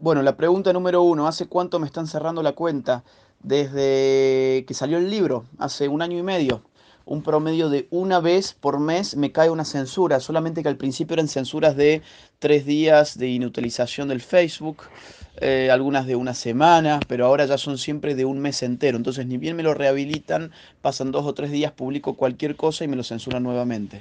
Bueno, la pregunta número uno, ¿hace cuánto me están cerrando la cuenta? Desde que salió el libro, hace un año y medio. Un promedio de una vez por mes me cae una censura, solamente que al principio eran censuras de tres días de inutilización del Facebook, eh, algunas de una semana, pero ahora ya son siempre de un mes entero. Entonces ni bien me lo rehabilitan, pasan dos o tres días, publico cualquier cosa y me lo censuran nuevamente.